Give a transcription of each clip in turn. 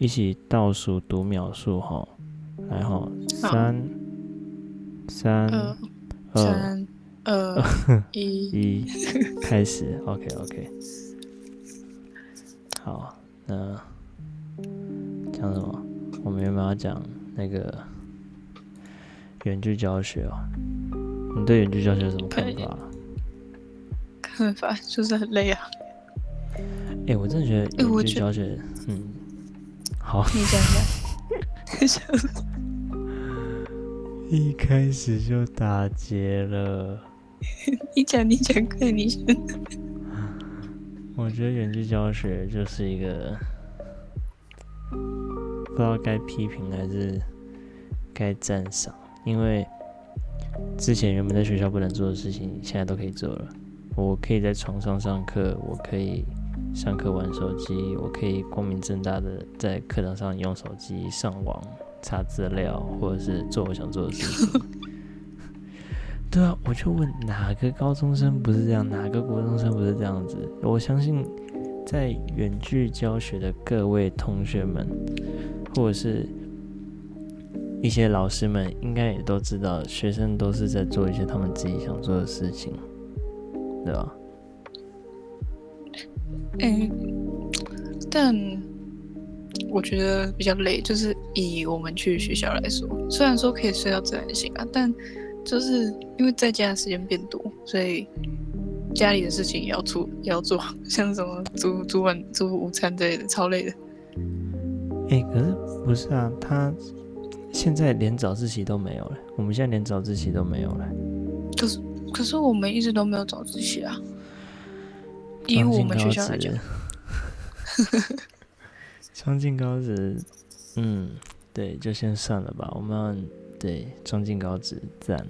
们一起倒数读秒数哈，来哈，三三二二 一，一，开始，OK OK。好，那讲什么？我们原本要讲那个远距教学哦。你对远距教学有什么看法？看法就是很累啊。哎、我真的觉得远距教学，嗯，好，你讲讲，一开始就打结了。你讲你讲，快你讲。我觉得远距教学就是一个不知道该批评还是该赞赏，因为之前原本在学校不能做的事情，现在都可以做了。我可以在床上上课，我可以上课玩手机，我可以光明正大的在课堂上用手机上网查资料，或者是做我想做的事情。对啊，我就问哪个高中生不是这样，哪个国中生不是这样子？我相信在远距教学的各位同学们，或者是一些老师们，应该也都知道，学生都是在做一些他们自己想做的事情，对吧？嗯，但我觉得比较累，就是以我们去学校来说，虽然说可以睡到自然醒啊，但就是因为在家的时间变多，所以家里的事情也要做，也要做，像什么煮煮晚煮午餐之类的，超累的。哎、可是不是啊？他现在连早自习都没有了，我们现在连早自习都没有了。可是可是我们一直都没有早自习啊，以我们学校来讲，装进高职，嗯，对，就先算了吧。我们对装进高职赞。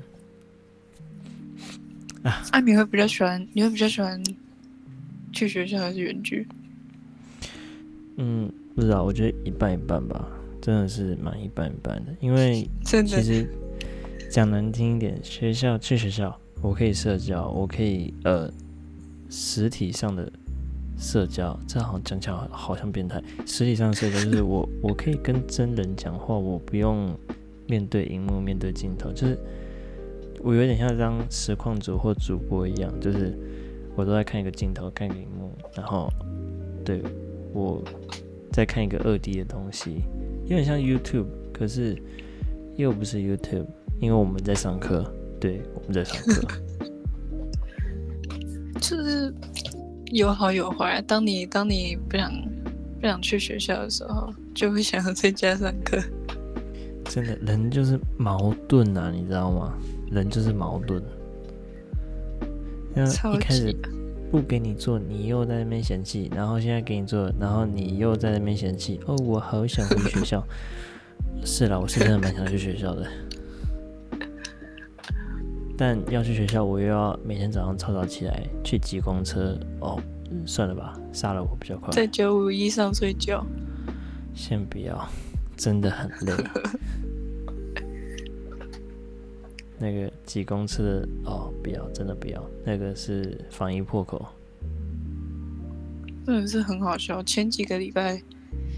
啊，你会比较喜欢，你会比较喜欢去学校还是远距？嗯，不知道，我觉得一半一半吧，真的是蛮一半一半的。因为 真的，其实讲难听一点，学校去学校，我可以社交，我可以呃实体上的社交，这好像讲起来好像变态。实体上的社交就是我 我可以跟真人讲话，我不用面对荧幕、面对镜头，就是我有点像当实况主或主播一样，就是我都在看一个镜头、看一个荧幕，然后对我在看一个二 D 的东西，有点像 YouTube，可是又不是 YouTube，因为我们在上课，对，我们在上课。就是有好有坏啊。当你当你不想不想去学校的时候，就会想要在家上课。真的，人就是矛盾啊，你知道吗？人就是矛盾。那超一开始不给你做，你又在那边嫌弃，然后现在给你做，然后你又在那边嫌弃。哦，我好想回学校。是啦，我是真的蛮想去学校的，但要去学校，我又要每天早上超早起来去挤公车。哦，嗯算了吧，杀了我比较快。在九五一上睡觉，先不要，真的很累。那个挤公车的哦，不要，真的不要，那个是防疫破口。真的是很好笑。前几个礼拜，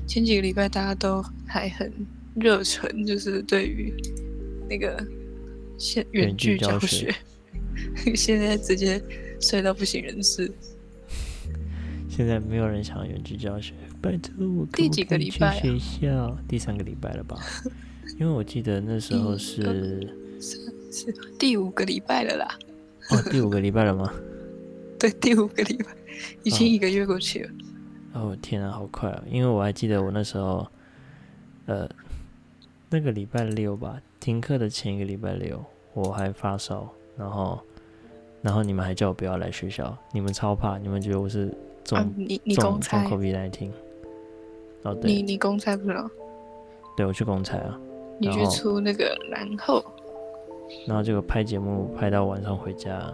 前几个礼拜大家都还很热忱，就是对于那个现远远距距教教学学，现在直接睡到不省人事。现在没有人想要远距教学，拜托我可第几个礼拜啊学校？第三个礼拜了吧？因为我记得那时候一是是第五个礼拜了啦，哦，第五个礼拜了吗？对，第五个礼拜，已经哦一个月过去了。哦天啊，好快啊！因为我还记得我那时候，呃，那个礼拜六吧，停课的前一个礼拜六，我还发烧，然后，然后你们还叫我不要来学校，你们超怕，你们觉得我是中、啊，你你公差，COVID 1 9哦，对，你你公差不是吗？对我去公差啊，你去出那个，然后然后结果拍节目拍到晚上回家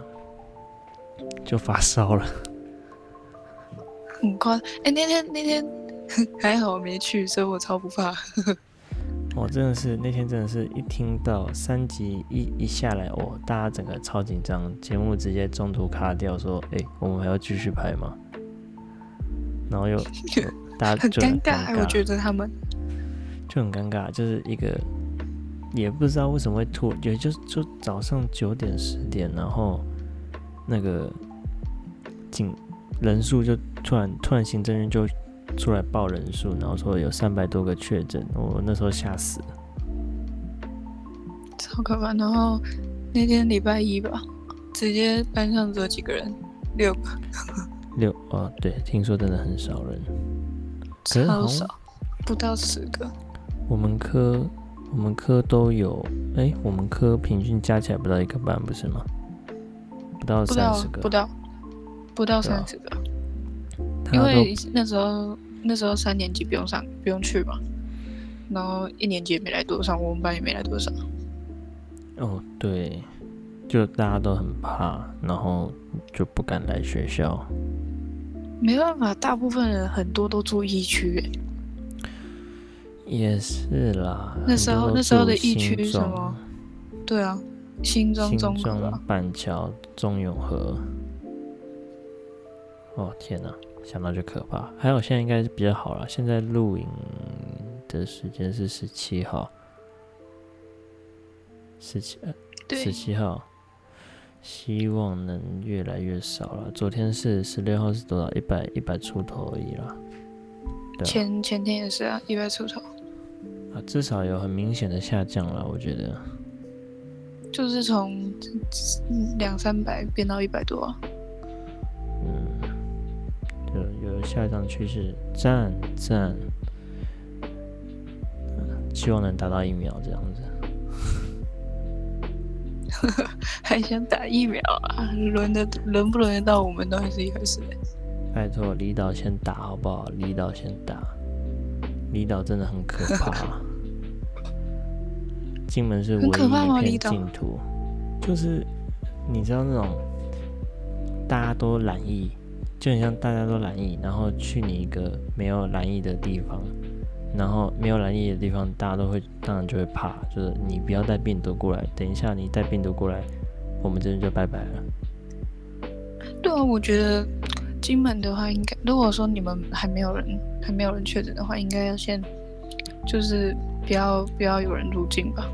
就发烧了，很夸张。哎，那天那天 还好我没去，所以我超不怕。我真的是那天真的是一听到三级一一下来，哦，大家整个超紧张，节目直接中途卡掉，说，哎、我们还要继续拍吗？然后又 大家很尴尬，我觉得得他们就很尴尬，就是一个也不知道为什么会突，也就就早上九点十点，然后那个警人数就突然突然行政院就出来报人数，然后说有三百多个确诊，我那时候吓死了。超可怕。然后那天礼拜一吧，直接班上只有几个人，六个，六哦，对，听说真的很少人。超少，不到十个。我们科我们科都有，哎、我们科平均加起来不到一个班，不是吗？不到三十个，不到不到三十个，因为那时候那时候三年级不用上不用去嘛，然后一年级也没来多少，我们班也没来多少。哦，对，就大家都很怕，然后就不敢来学校。没办法，大部分人很多都住疫区欸。也是啦，那时候那时候的住疫区新庄什么对啊，新庄新综合庄啊，、板桥、中永和。哦天哪，想到就可怕。还有现在应该是比较好了，现在录影的时间是十七号，十七呃十，七号，希望能越来越少了。昨天是十六号是多少？一百一百出头而已啦。对啊前前天也是啊，一百出头，啊，至少有很明显的下降了，我觉得。就是从嗯两三百变到一百多啊。下降趋势，赞赞。嗯希望能达到疫苗这样子。还想打疫苗啊？轮得轮不轮得到我们都还是一回事欸。拜托，离岛先打好不好？离岛先打，离岛真的很可怕。金门是唯一一片净土，就是你知道那种大家都染疫，就很像大家都染疫，然后去你一个没有蓝疫的地方，然后没有蓝疫的地方，大家都会当然就会怕，就是你不要带病毒过来，等一下你带病毒过来，我们这边就拜拜了。对啊，我觉得金门的话，应该如果说你们还没有人还没有人确诊的话，应该要先就是不要不要有人入境吧。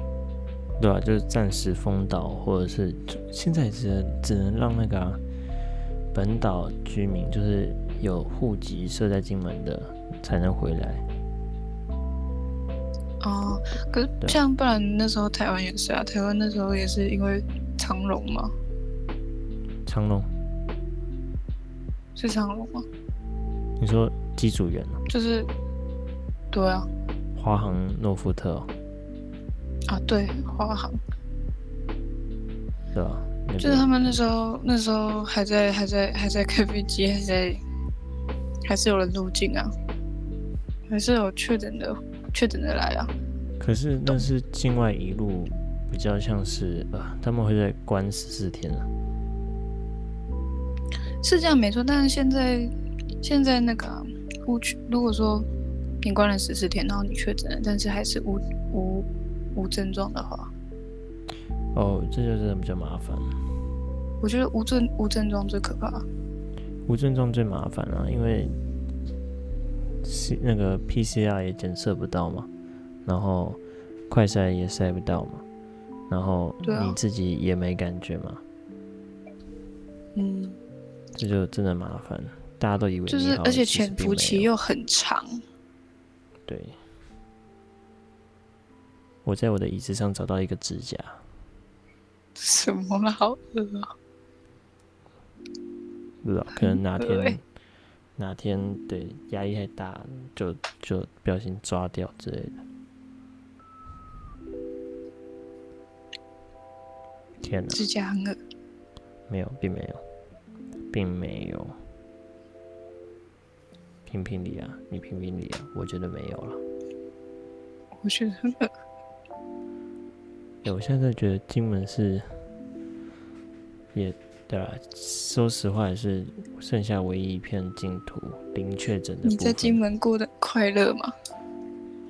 对啊，就是暂时封岛，或者是现在只能只能让那个啊、本岛居民，就是有户籍设在金门的才能回来。哦，可是对啊像不然那时候台湾也是啊，台湾那时候也是因为长隆嘛，长隆，是长隆吗？你说机组员啊？就是，对啊，华航诺富特、哦，啊对，华航，对吧、那就是他们那时候那时候还在还在还在开飞机，还在还是有人入境啊，还是有确诊的确诊的来啊。可是那是境外一路，比较像是呃，他们会在关十四天啊。是这样没错，但是现在现在那个啊无，如果说你关了十四天，然后你确诊了，但是还是无无无症状的话，哦，这就真的比较麻烦。我觉得无症无症状最可怕。无症状最麻烦啊，因为是那个 PCR 也检测不到嘛，然后快筛也筛不到嘛，然后你自己也没感觉嘛，嗯，这就真的麻烦。大家都以为就是而且潜伏期又很长。对。我在我的椅子上找到一个指甲，什么啦？好饿啊！不知道可能哪对天哪天对压力太大，就就不小心抓掉之类的。天哪！指甲很恶。没有，并没有，并没有。评评理啊，你评评理啊，我觉得没有了。我觉得很恶。欸我现在觉得金门是，也对啊，说实话也是剩下唯一一片净土零确诊的。你在金门过得快乐吗？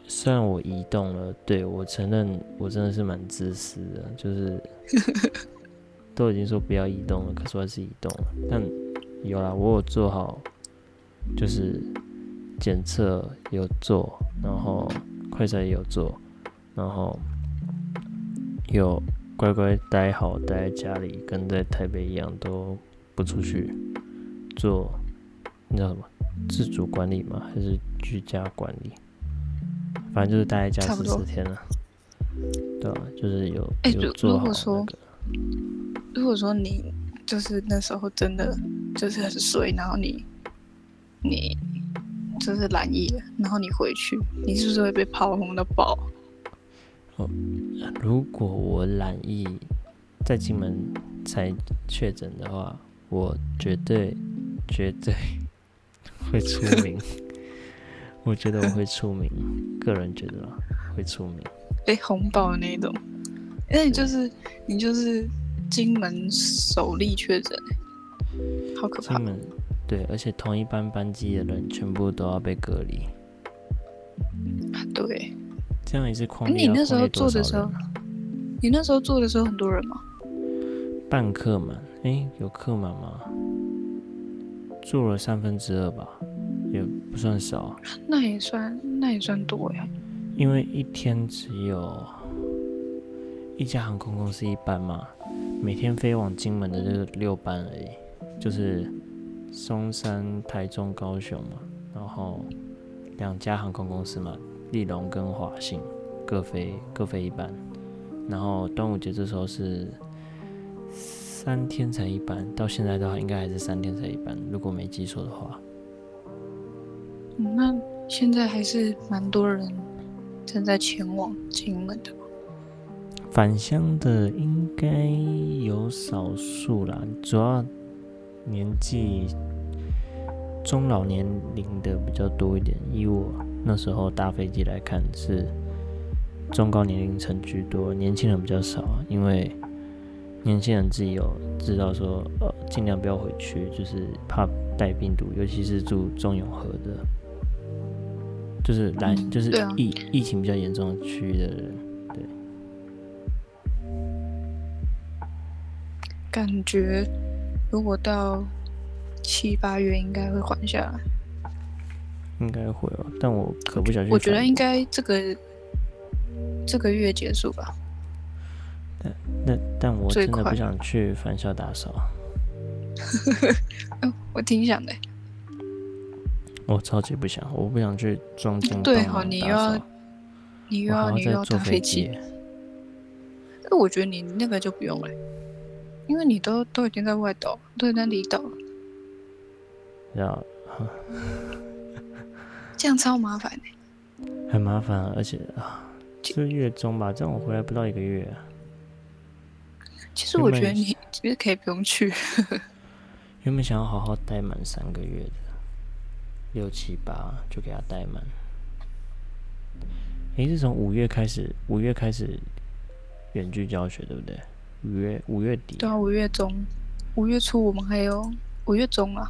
虽然我移动了，对我承认我真的是蛮自私的，就是 都已经说不要移动了，可是我还是移动了。但有啦，我有做好就是检测有做，然后快筛也有做，然后有乖乖待好待在家里，跟在台北一样都不出去做，那叫什么自主管理吗？还是居家管理？反正就是待在家十四天了。对啊，就是有有做好那如果说个，如果说你就是那时候真的就是很衰，然后你你就是懒意了，然后你回去，你是不是会被炮轰到爆？如果我染疫在金门才确诊的话，我绝对绝对会出名。我觉得我会出名，个人觉得啦会出名。被红爆的那种。因为你就是你就是金门首例确诊，好可怕金！门对，而且同一班班机的人全部都要被隔离，对，这样一次框你那时候框列多做的时候？你那时候做的时候很多人吗？半客满，诶，有客满吗？做了三分之二吧，也不算少。那也算那也算多呀。因为一天只有一家航空公司一班嘛，每天飞往金门的就是六班而已，就是松山、台中、高雄嘛，然后两家航空公司嘛，立龙跟华信各飞各飞一班，然后端午节这时候是三天才一班，到现在的话应该还是三天才一班，如果没记错的话。嗯，那现在还是蛮多人正在前往金门的。返乡的应该有少数啦，主要年纪中老年龄的比较多一点。以我那时候搭飞机来看，是中高年龄层居多，年轻人比较少啊。因为年轻人自己有知道说，呃，尽量不要回去，就是怕带病毒，尤其是住中永和的，就是来嗯就是疫疫情比较严重的区域的人。感觉如果到七八月应该会缓下来。应该会哦，但我可不小心。我觉得应该这个这个月结束吧。那但我真的最不想去返校打扫，嗯，我挺想的。我超级不想，我不想去中间对帮忙打哦你又要你又要你又要坐飞机机，，那我觉得你那个就不用了，因为你都都已经在外岛，都已经在离岛了，然后 这样超麻烦的。很麻烦啊，而且啊，其是月中吧，这样我回来不到一个月啊、其实我觉得你其实可以不用去，原本想要好好待满三个月的，六七八就给他待满。诶，是从五月开始，五月开始远距教学，对不对？五月五月底，对啊，五月中、五月初我们还有五月中啊，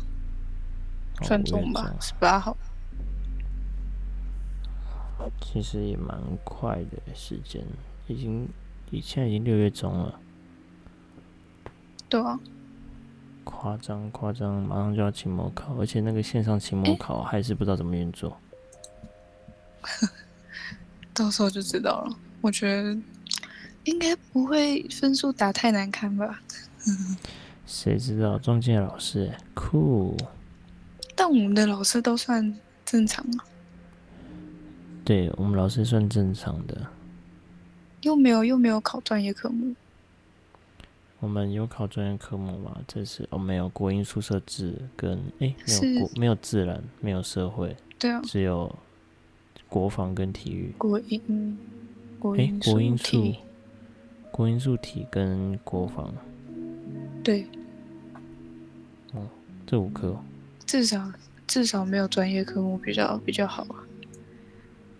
哦算中吧，十八号。其实也蛮快的时间，已经，已现在已经六月中了，对啊，夸张夸张，马上就要期末考，而且那个线上期末考还是不知道怎么运作。到时候就知道了。我觉得应该不会分数打太难看吧，谁知道中间的老师欸酷，但我们的老师都算正常啊，对我们老师算正常的，又没有又没有考专业科目。我们有考专业科目吗？这次哦没有，国英宿舍制跟诶、没有国没有自然，没有社会，对啊，只有国防跟体育。国英、国诶、英、国英数体，国英数体跟国防对，哦这五科哦。至少至少没有专业科目比较比较好啊。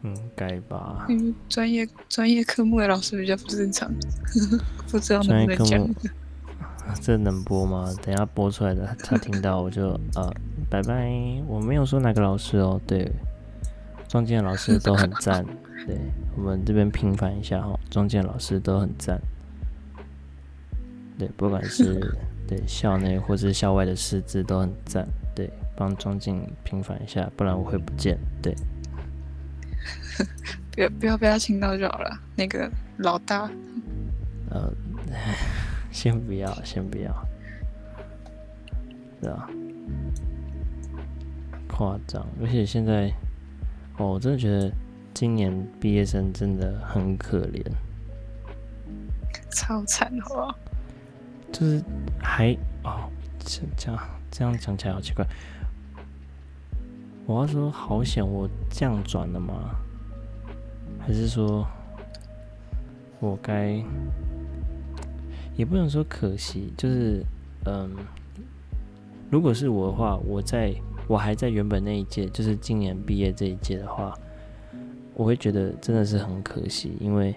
嗯，该吧。因为专业专业科目的老师比较不正常，不知道能不能讲专业科目。这能播吗？等下播出来的，他听到我就呃，拜拜。我没有说哪个老师哦，对，中间的老师都很赞，对我们这边平反一下哈，中间老师都很赞，对，不管是对校内或是校外的师资都很赞，对，帮庄静平反一下，不然我会不见。对，不要不要被他听到就好了。那个老大，呃，先不要，先不要，对啊，夸张，而且现在，哦，我真的觉得今年毕业生真的很可怜，超惨，哦？就是还哦，这这样这样讲起来好奇怪。我要说好险，我降转了吗？还是说我该也不能说可惜，就是嗯，如果是我的话，我在我还在原本那一届，就是今年毕业这一届的话，我会觉得真的是很可惜，因为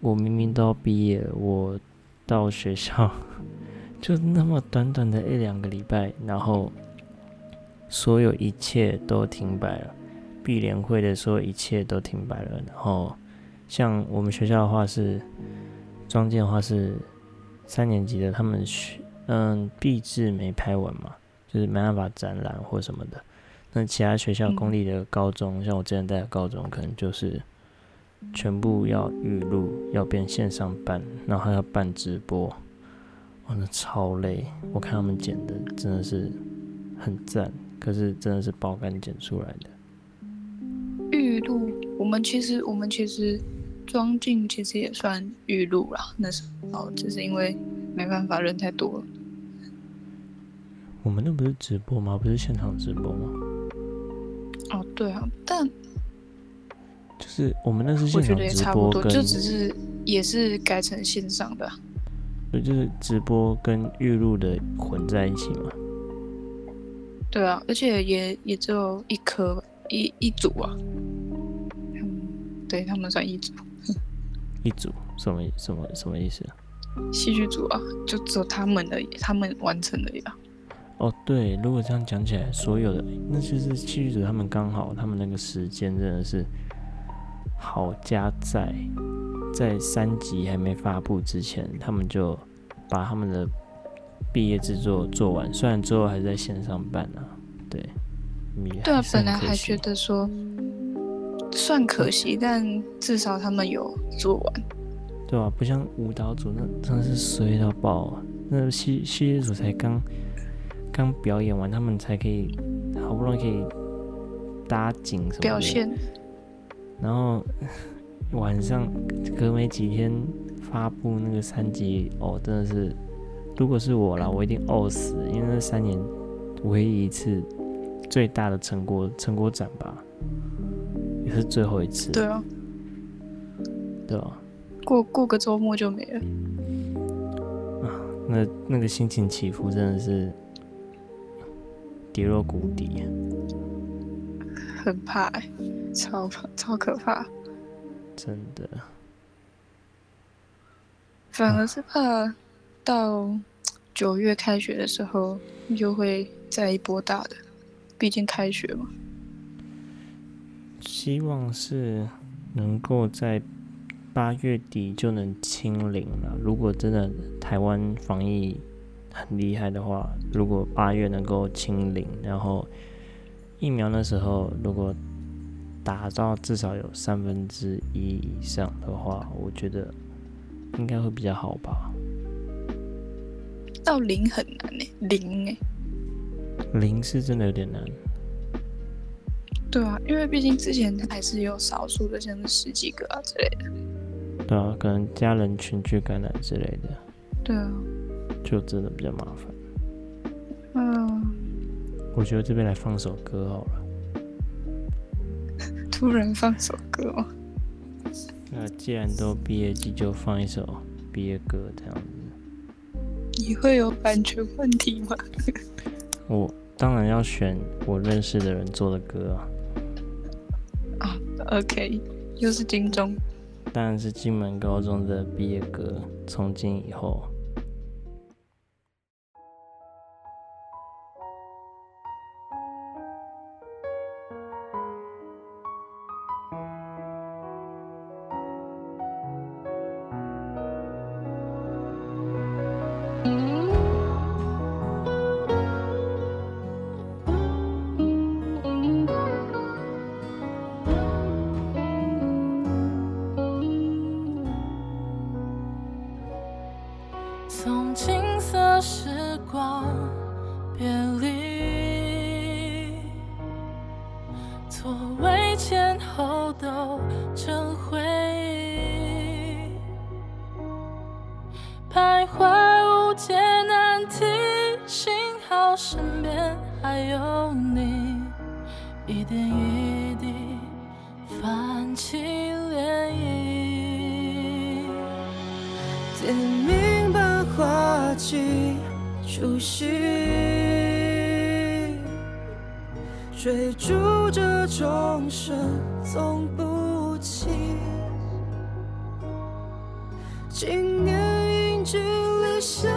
我明明都要毕业，我到学校 就那么短短的一两个礼拜，然后。所有一切都停摆了，毕联会的所有一切都停摆了。然后，像我们学校的话是，庄建的话是三年级的，他们学嗯毕制没拍完嘛，就是没办法展览或什么的。那其他学校公立的高中，像我之前在的高中，可能就是全部要预录，要变线上办，然后还要办直播，哇，那超累。我看他们剪的真的是很赞。可是真的是爆肝剪出来的。预录，我们其实我们其实装进其实也算预露啦，那时候只是因为没办法人太多了。我们那不是直播吗？不是现场直播吗？哦，对啊，但就是我们那是现场直播，就只是也是改成线上的。对，就是直播跟预录的混在一起嘛。对啊，而且也也只有一颗一一组啊，嗯，对他们算一组，一组什么什么什么意思？戏剧组啊，就只有他们的，他们完成的呀。哦，对，如果这样讲起来，所有的那就是戏剧组，他们刚好他们那个时间真的是好加在在三集还没发布之前，他们就把他们的。毕业制作做完，虽然最后还在线上办啊，对，对啊，本来还觉得说算可惜，但至少他们有做完，对啊，不像舞蹈组那真的是衰到爆啊，那戏戏剧组才刚刚表演完，他们才可以好不容易可以搭景什么表现，然后 晚上隔没几天发布那个三集，哦，真的是。如果是我啦，我一定呕死，因为那三年唯一一次最大的成果成果展吧，也是最后一次。对啊，对啊，过过个周末就没了。啊，那那个心情起伏真的是跌落谷底，很怕，超怕超可怕，真的。反而是怕到。九月开学的时候，又会再一波大的，毕竟开学嘛。希望是能够在八月底就能清零了。如果真的台湾防疫很厉害的话，如果八月能够清零，然后疫苗那时候如果打到至少有三分之一以上的话，我觉得应该会比较好吧。到零很难呢，零哎，零是真的有点难。对啊，因为毕竟之前还是有少数的，像是十几个啊之类的。对啊，可能家人群聚感染之类的。对啊，就真的比较麻烦。嗯，我觉得这边来放首歌好了。突然放首歌哦。那既然都毕业季，就放一首毕业歌这样子。你会有版权问题吗？我当然要选我认识的人做的歌啊。啊，OK，又是金钟。当然是金门高中的毕业歌，从今以后。追逐着众生总不弃。今年迎君离乡，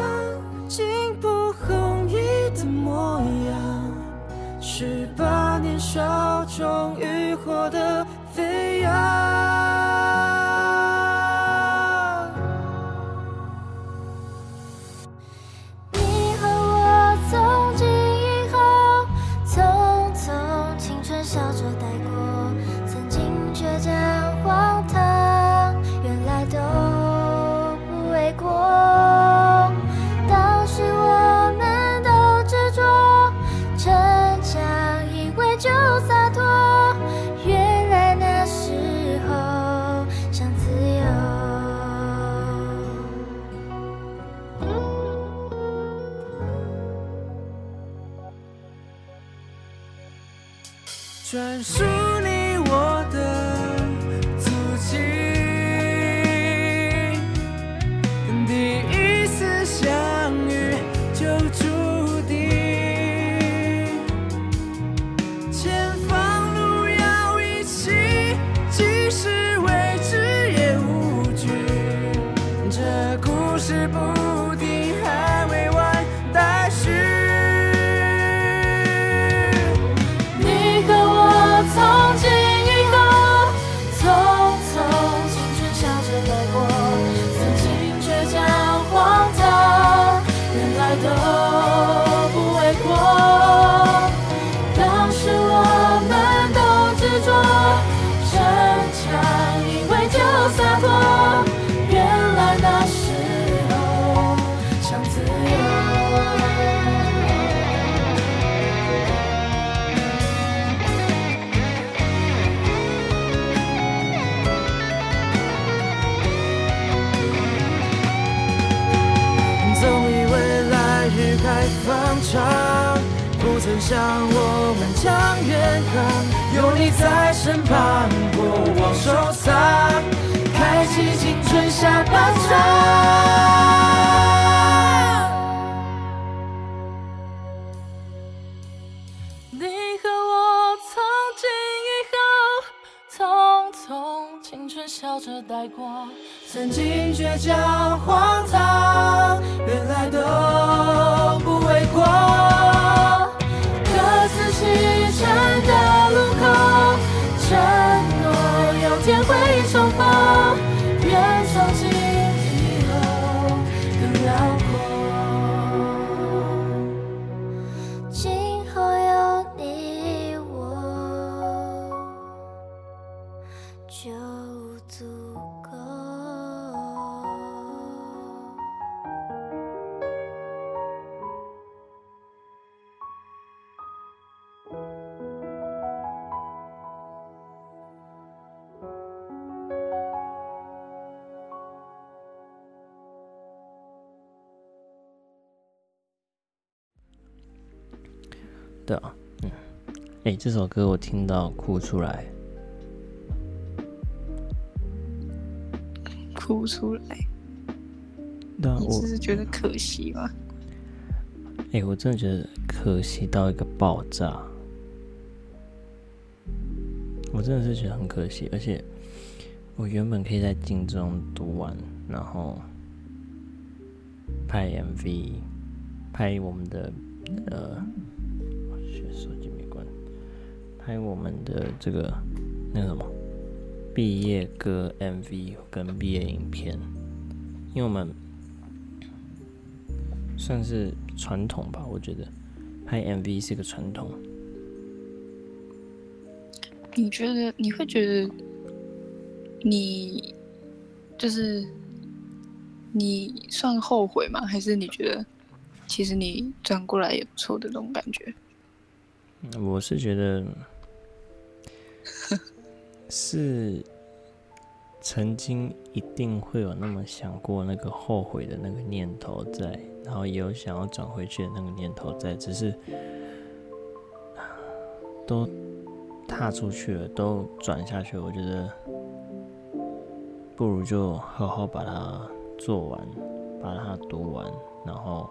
竟不红衣的模样，十八年少终于获得不曾想我们将远航。有你在身旁，过往收藏，开启青春下半场。你和我从今以后，匆匆青春笑着带过，曾经倔强荒唐，原来都不为过。各自启程的路口，承诺有天会重逢，这首歌我听到哭出来，哭出来。对啊，我只是觉得可惜吗？哎、我真的觉得可惜到一个爆炸，我真的是觉得很可惜，而且我原本可以在金钟读完，然后拍 MV，拍我们的呃，我去手机拍我们的这个那个什么毕业歌 MV 跟毕业影片，因为我们算是传统吧，我觉得拍 MV 是个传统。你觉得你会觉得你就是你算后悔吗？还是你觉得其实你转过来也不错的那种感觉？我是觉得 是曾经一定会有那么想过那个后悔的那个念头在，然后也有想要转回去的那个念头在，只是 都踏出去了，都转下去，我觉得不如就好好把它做完，把它读完，然后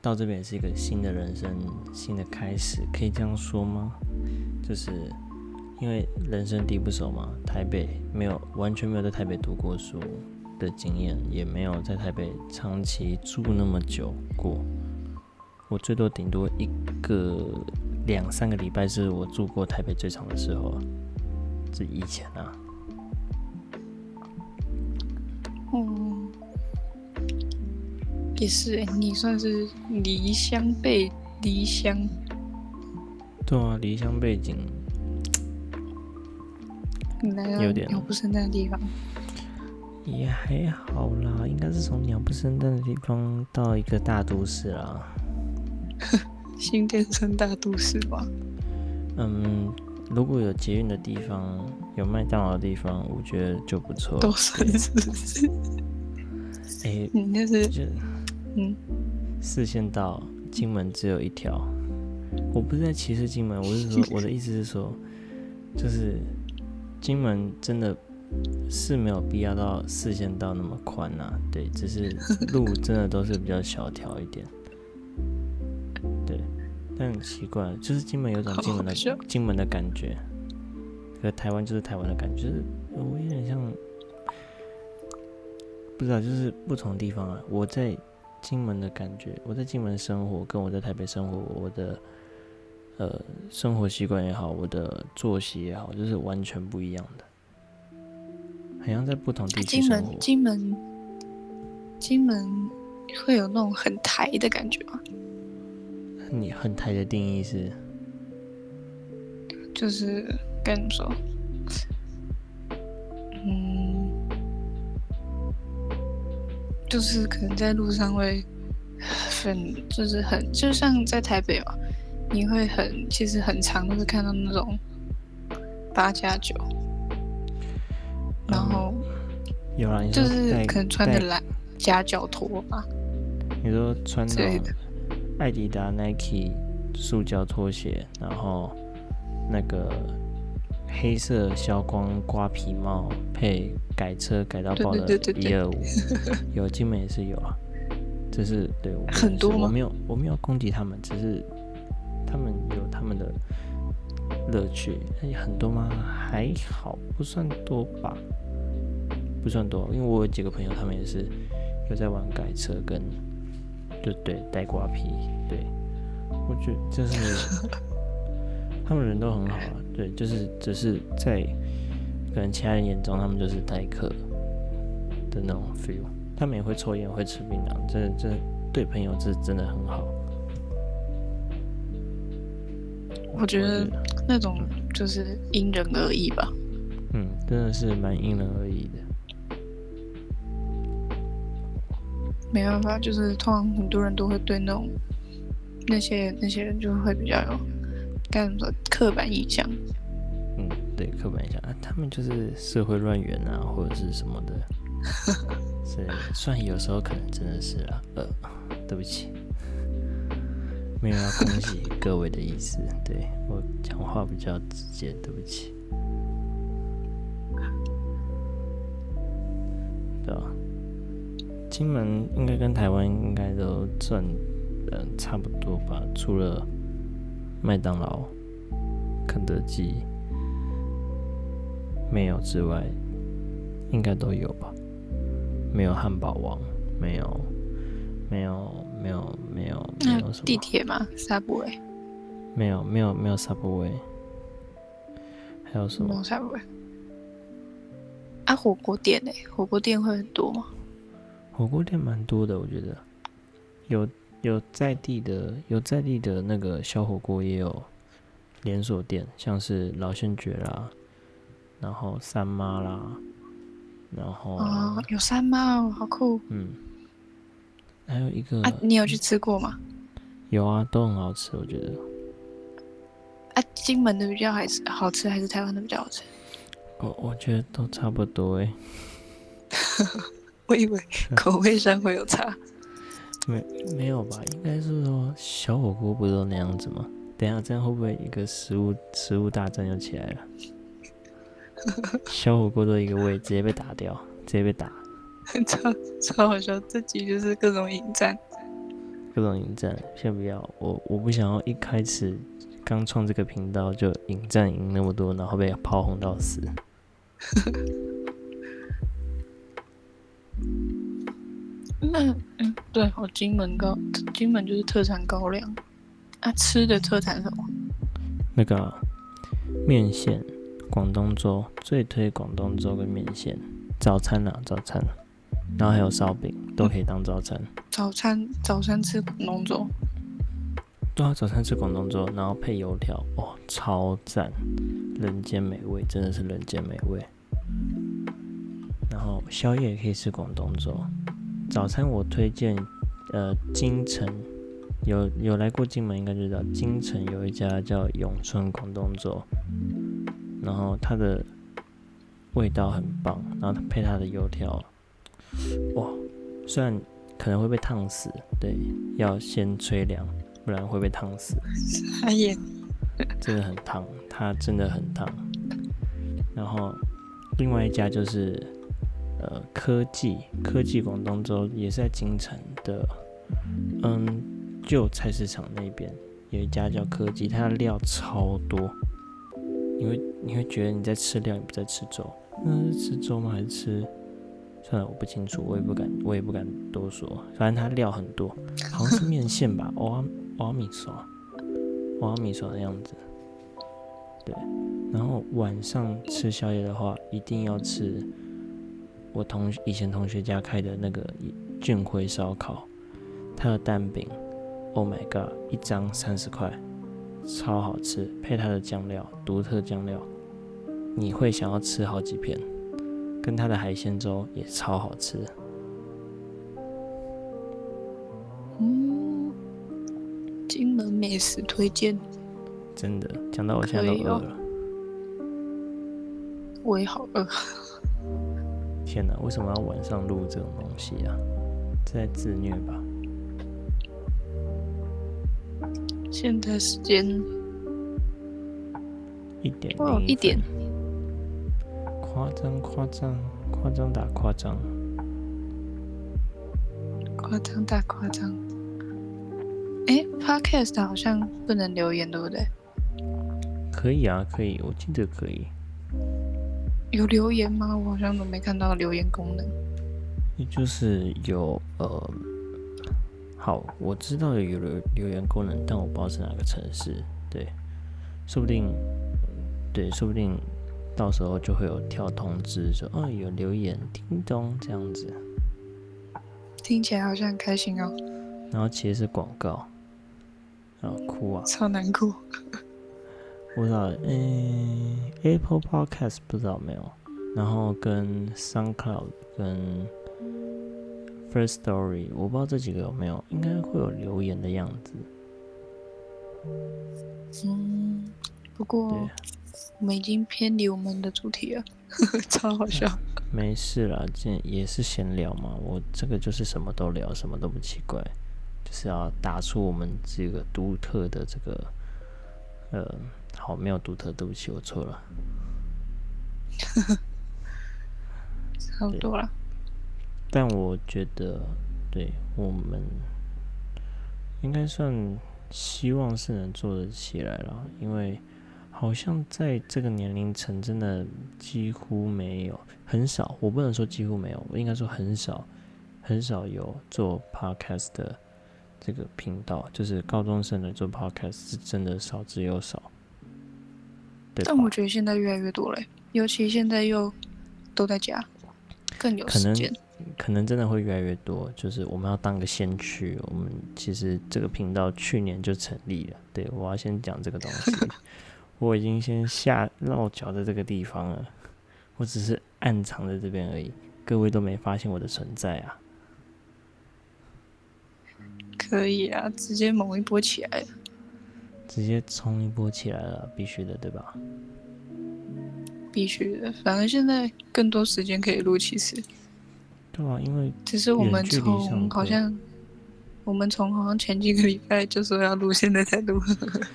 到这边也是一个新的人生，新的开始，可以这样说吗？就是因为人生地不熟嘛，台北没有完全没有在台北读过书的经验，也没有在台北长期住那么久过。我最多顶多一个两三个礼拜是我住过台北最长的时候啊，这以前啊，嗯，也是欸，你算是离乡背离乡，对啊，离乡背景有点鸟不生蛋的地方，也还好啦，应该是从鸟不生蛋的地方到一个大都市啦。新店城大都市吧。嗯，如果有捷运的地方，有麦当劳的地方，我觉得就不错。都算是不是？哎、你那是就嗯，四线道金门只有一条。我不是在歧视金门，我是说我的意思是说，就是金门真的是没有必要到四线道那么宽呐、对，只是路真的都是比较小条一点。对，但很奇怪，就是金门有种金门的金门的感觉，和台湾就是台湾的感觉，就是我有点像，不知道，就是不同地方啊。我在金门的感觉，我在金门生活，跟我在台北生活，我的呃生活习惯也好，我的作息也好，就是完全不一样的，好像在不同地区金门。金门金门会有那种很台的感觉吗？你很台的定义是，就是该怎么说？嗯，就是可能在路上会很，就是很，就像在台北嘛，你会很，其实很常都是看到那种八加九，然后有啊，就是可能穿的带蓝夹脚拖吧。你说穿之类那种艾迪达、Nike 塑胶拖鞋，然后那个黑色消光瓜皮帽配改车改到爆的对对对对一二五，有金门也是有啊。这是对我很多吗？我没有我没有攻击他们，只是他们有他们的乐趣。哎，很多吗？还好，不算多吧，不算多。因为我有几个朋友，他们也是有在玩改车跟就对带瓜皮，对我觉得就是他们人都很好啊，对，就是只是在可能其他人眼中，他们就是代客的那种 feel。他们也会抽烟，会吃槟榔，这这对朋友是真的很好。我觉得那种就是因人而异吧。嗯，真的是蛮因人而异的。没办法，就是通常很多人都会对那种那些那些人就会比较有该怎么说刻板印象。嗯，对，刻板印象啊，他们就是社会乱源啊，或者是什么的。是，虽然有时候可能真的是啊，呃，对不起，没有要恭喜 各位的意思，对我讲话比较直接，对不起。对吧，金门应该跟台湾应该都赚呃差不多吧，除了麦当劳、肯德基没有之外，应该都有吧。没有汉堡王，没有，没有，没有，没有，没有什么？地铁吗，Subway 没有，没有，没有 Subway，还有什么？Subway。啊，火锅店呢？火锅店会很多吗？火锅店蛮多的，我觉得有有在地的，有在地的那个小火锅，也有连锁店，像是老先觉啦，然后三妈啦，然后、啊、有三妈哦，好酷嗯，还有一个、啊！你有去吃过吗？有啊，都很好吃，我觉得。啊，金门的比较还是好吃，还是台湾的比较好吃？我我觉得都差不多诶，我以为口味上会有差。没没有吧？应该是说小火锅不都那样子吗？等一下这样会不会一个食物食物大战就起来了？小火锅的一个味，直接被打掉，直接被打，超超好笑，这集就是各种引战。各种引战。先不要，我我不想要一开始刚创这个频道就引战赢那么多，然后被炮轰到死。那嗯，对，我金门高，金门就是特产高粱。啊，吃的特产什么？那个啊面线，广东粥最推广东粥跟面线，早餐啊早餐，然后还有烧饼都可以当早餐。早餐早餐吃广东粥，对啊，早餐吃广东粥，然后配油条，哇，超赞，人间美味，真的是人间美味。然后宵夜也可以吃广东粥，早餐我推荐，呃，金城有有来过金门应该知道，金城有一家叫永春广东粥，然后它的味道很棒，然后配它的油条，哇，虽然可能会被烫死，对，要先吹凉，不然会被烫死。傻眼。真的很烫，它真的很烫。然后另外一家就是呃科技科技广东粥，也是在京城的，嗯，旧菜市场那边有一家叫科技，它的料超多，你会你会觉得你在吃料，你不在吃粥。那是吃粥吗？还是吃？算了，我不清楚，我也不敢，我也不敢多说。反正它料很多，好像是面线吧，欧欧米刷。瓦米索的样子，对。然后晚上吃宵夜的话，一定要吃我同以前同学家开的那个俊辉烧烤，它的蛋饼，Oh my god，一张三十块，超好吃，配它的酱料，独特酱料，你会想要吃好几片。跟它的海鲜粥也超好吃，嗯，金门美食推荐，真的讲到我现在都饿了。我也好饿。天哪，为什么要晚上录这种东西啊？这在自虐吧？现在时间一点哦一点分，夸张夸张夸张打夸张，夸张大夸张。哎，Podcast 好像不能留言，对不对？可以啊，可以，我记得可以。有留言吗？我好像都没看到留言功能。也就是有呃，好，我知道有留留言功能，但我不知道是哪个城市。对，说不定，对，说不定到时候就会有跳通知说，哦，有留言，叮咚这样子。听起来好像很开心哦，然后其实是广告，啊，哭啊！超难过。不知道，嗯，Apple Podcast 不知道有没有，然后跟 SoundCloud 跟 First Story，我不知道这几个有没有，应该会有留言的样子。嗯，不过对，我们已经偏离我们的主题了，超好笑。没事啦，这也是闲聊嘛。我这个就是什么都聊，什么都不奇怪，就是要打出我们这个独特的这个，呃，好，没有独特，对不起，我错了。差不多了。但我觉得，对我们应该算希望是能做得起来了，因为好像在这个年龄层真的几乎没有，很少，我不能说几乎没有，我应该说很少，很少有做 podcast 的这个频道，就是高中生来做 podcast 是真的少之又少。对但我觉得现在越来越多了，尤其现在又都在家，更有可能时间。可能真的会越来越多，就是我们要当个先驱。我们其实这个频道去年就成立了，对我要先讲这个东西，我已经先下落脚在这个地方了，我只是暗藏在这边而已，各位都没发现我的存在啊。可以啊，直接猛一波起来了。直接冲一波起来了，必须的，对吧？必须的。反正现在更多时间可以录，其实对啊，因为只是我们从好像我们从好像前几个礼拜就说要录，现在才录。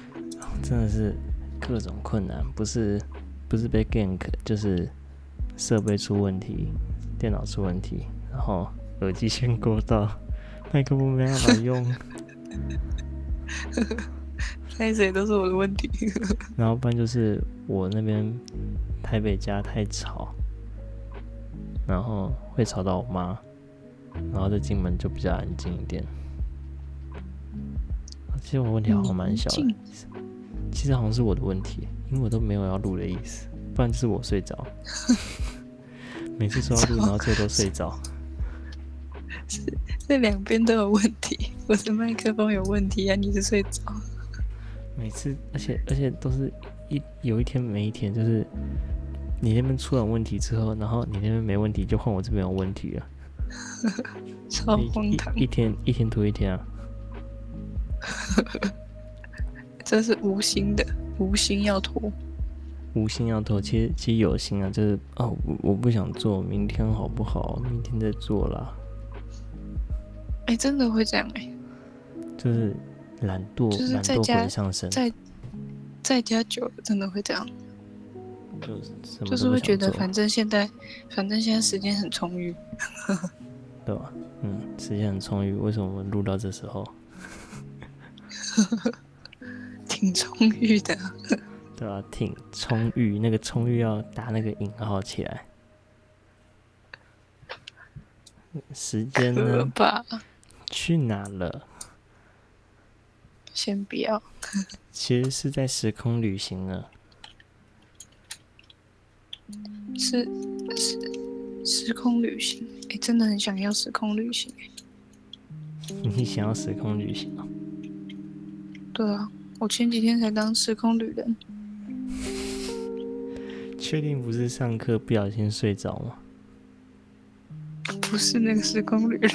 真的是各种困难，不是不是被 gank，就是设备出问题，电脑出问题，然后耳机线过到，麦克风没办法用，猜谁都是我的问题。然后不然就是我那边台北家太吵，然后会吵到我妈，然后再进门就比较安静一点。其实我问题好像蛮小的宁，其实好像是我的问题，因为我都没有要录的意思，不然就是我睡着。每次说要录，然后最后都睡着。是这两边都有问题，我的麦克风有问题啊，你是睡着。每次，而且而且都是一有一天没一天，就是你那边出了问题之后，然后你那边没问题，就换我这边有问题了。超一荒唐一，一天一天拖一天啊！这是无心的，无心要拖。无心要拖，其实其实有心啊，就是哦，我我不想做，明天好不好？明天再做啦。哎、真的会这样哎、就是懒惰，就是惰在家鬼上身，在在家久了真的会这样，就是就是会觉得反正现在反正现在时间很充裕，对吧？嗯，时间很充裕，为什么我们录到这时候？挺充裕的。对啊、挺充裕，那个充裕要打那个引号起来。时间可呢？怕，去哪了？先不要。其实是在时空旅行呢。是是时空旅行，哎、真的很想要时空旅行、欸。你想要时空旅行哦？对啊，我前几天才当时空旅人，确定不是上课不小心睡着吗？不是那个时空旅人。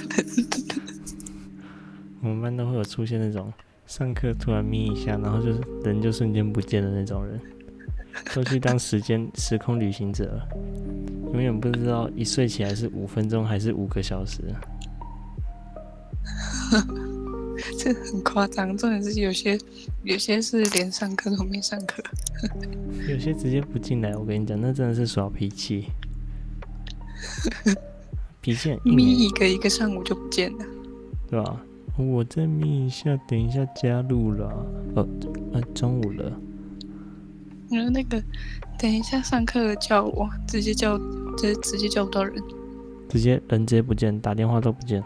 我们班都会有出现那种上课突然眯一下，然后就是人就瞬间不见的那种人，都去当时间时空旅行者了，永远不知道一睡起来是五分钟还是五个小时。这很夸张。重点是有些有些是连上课都没上课，有些直接不进来，我跟你讲，那真的是耍脾气，脾气很硬眯欸，一个一个上午就不见了。对吧？我再眯一下，等一下加入了。呃，呃，中午了，然后那个等一下上课了叫我，直接叫直接直接叫不到人，直接人直接不见，打电话都不见。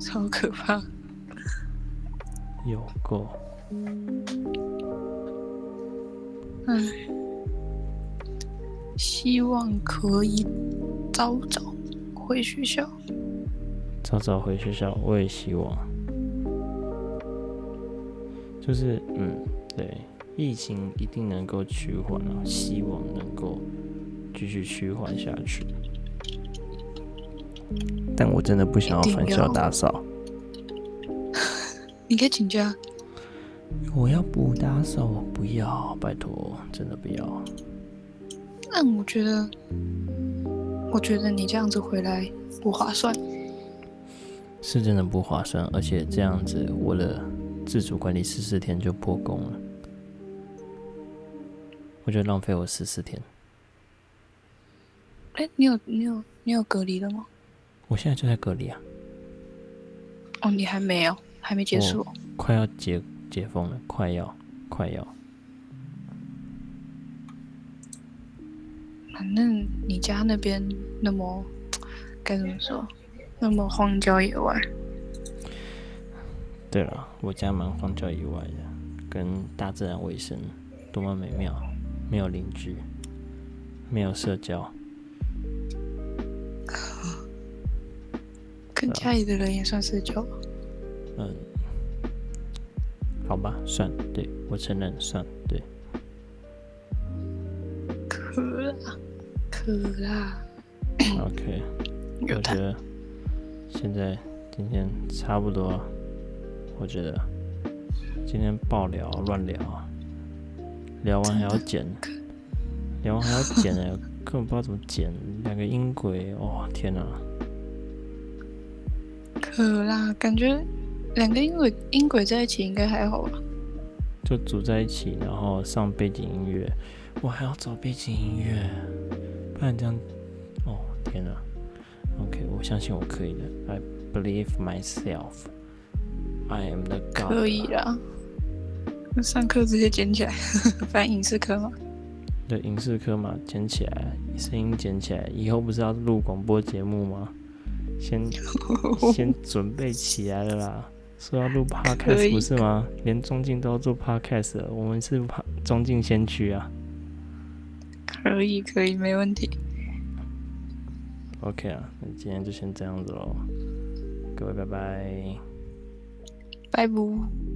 超可怕。有够。唉，希望可以早早回学校。早早回学校，我也希望。就是，嗯，对，疫情一定能够趋缓啊，希望能够继续趋缓下去。但我真的不想要返校打扫。你可以请假，我要补打扫，我不要，拜托，真的不要。但我觉得，我觉得你这样子回来不划算。是真的不划算，而且这样子我的自主管理十四天就破功了，我觉得浪费我十四天。哎、你有你有你有隔离了吗？我现在就在隔离啊，哦，你还没有，还没结束哦。快要解解封了，快要快要。反正你家那边那么该怎么说，那么荒郊野外，对了，我家蛮荒郊野外的，跟大自然为生，多么美妙！没有邻居，没有社交，跟家里的人也算社交。嗯，好吧，算对我承认算对。可啦，可啦，OK，我觉得现在今天差不多，我觉得今天爆聊乱聊，聊完还要剪，聊完还要剪呢，根本不知道怎么剪，两个音轨，哦天哪、可啦，感觉两个音轨音轨在一起应该还好吧？就组在一起，然后上背景音乐，我还要找背景音乐，不然这样，哦天哪，OK，我相信我可以的，I believe myself, I am the god。可以啦。那上课直接捡起来，反正影视科嘛。对，影视科嘛，捡起来，声音捡起来，以后不是要录广播节目吗？先 先准备起来了啦。说要录可 podcast 不是吗？连中进都要做 podcast 了，我们是 pa- 中进先驱啊。可以，可以，没问题。OK 啊，那今天就先这样子喽，各位拜拜。拜拜。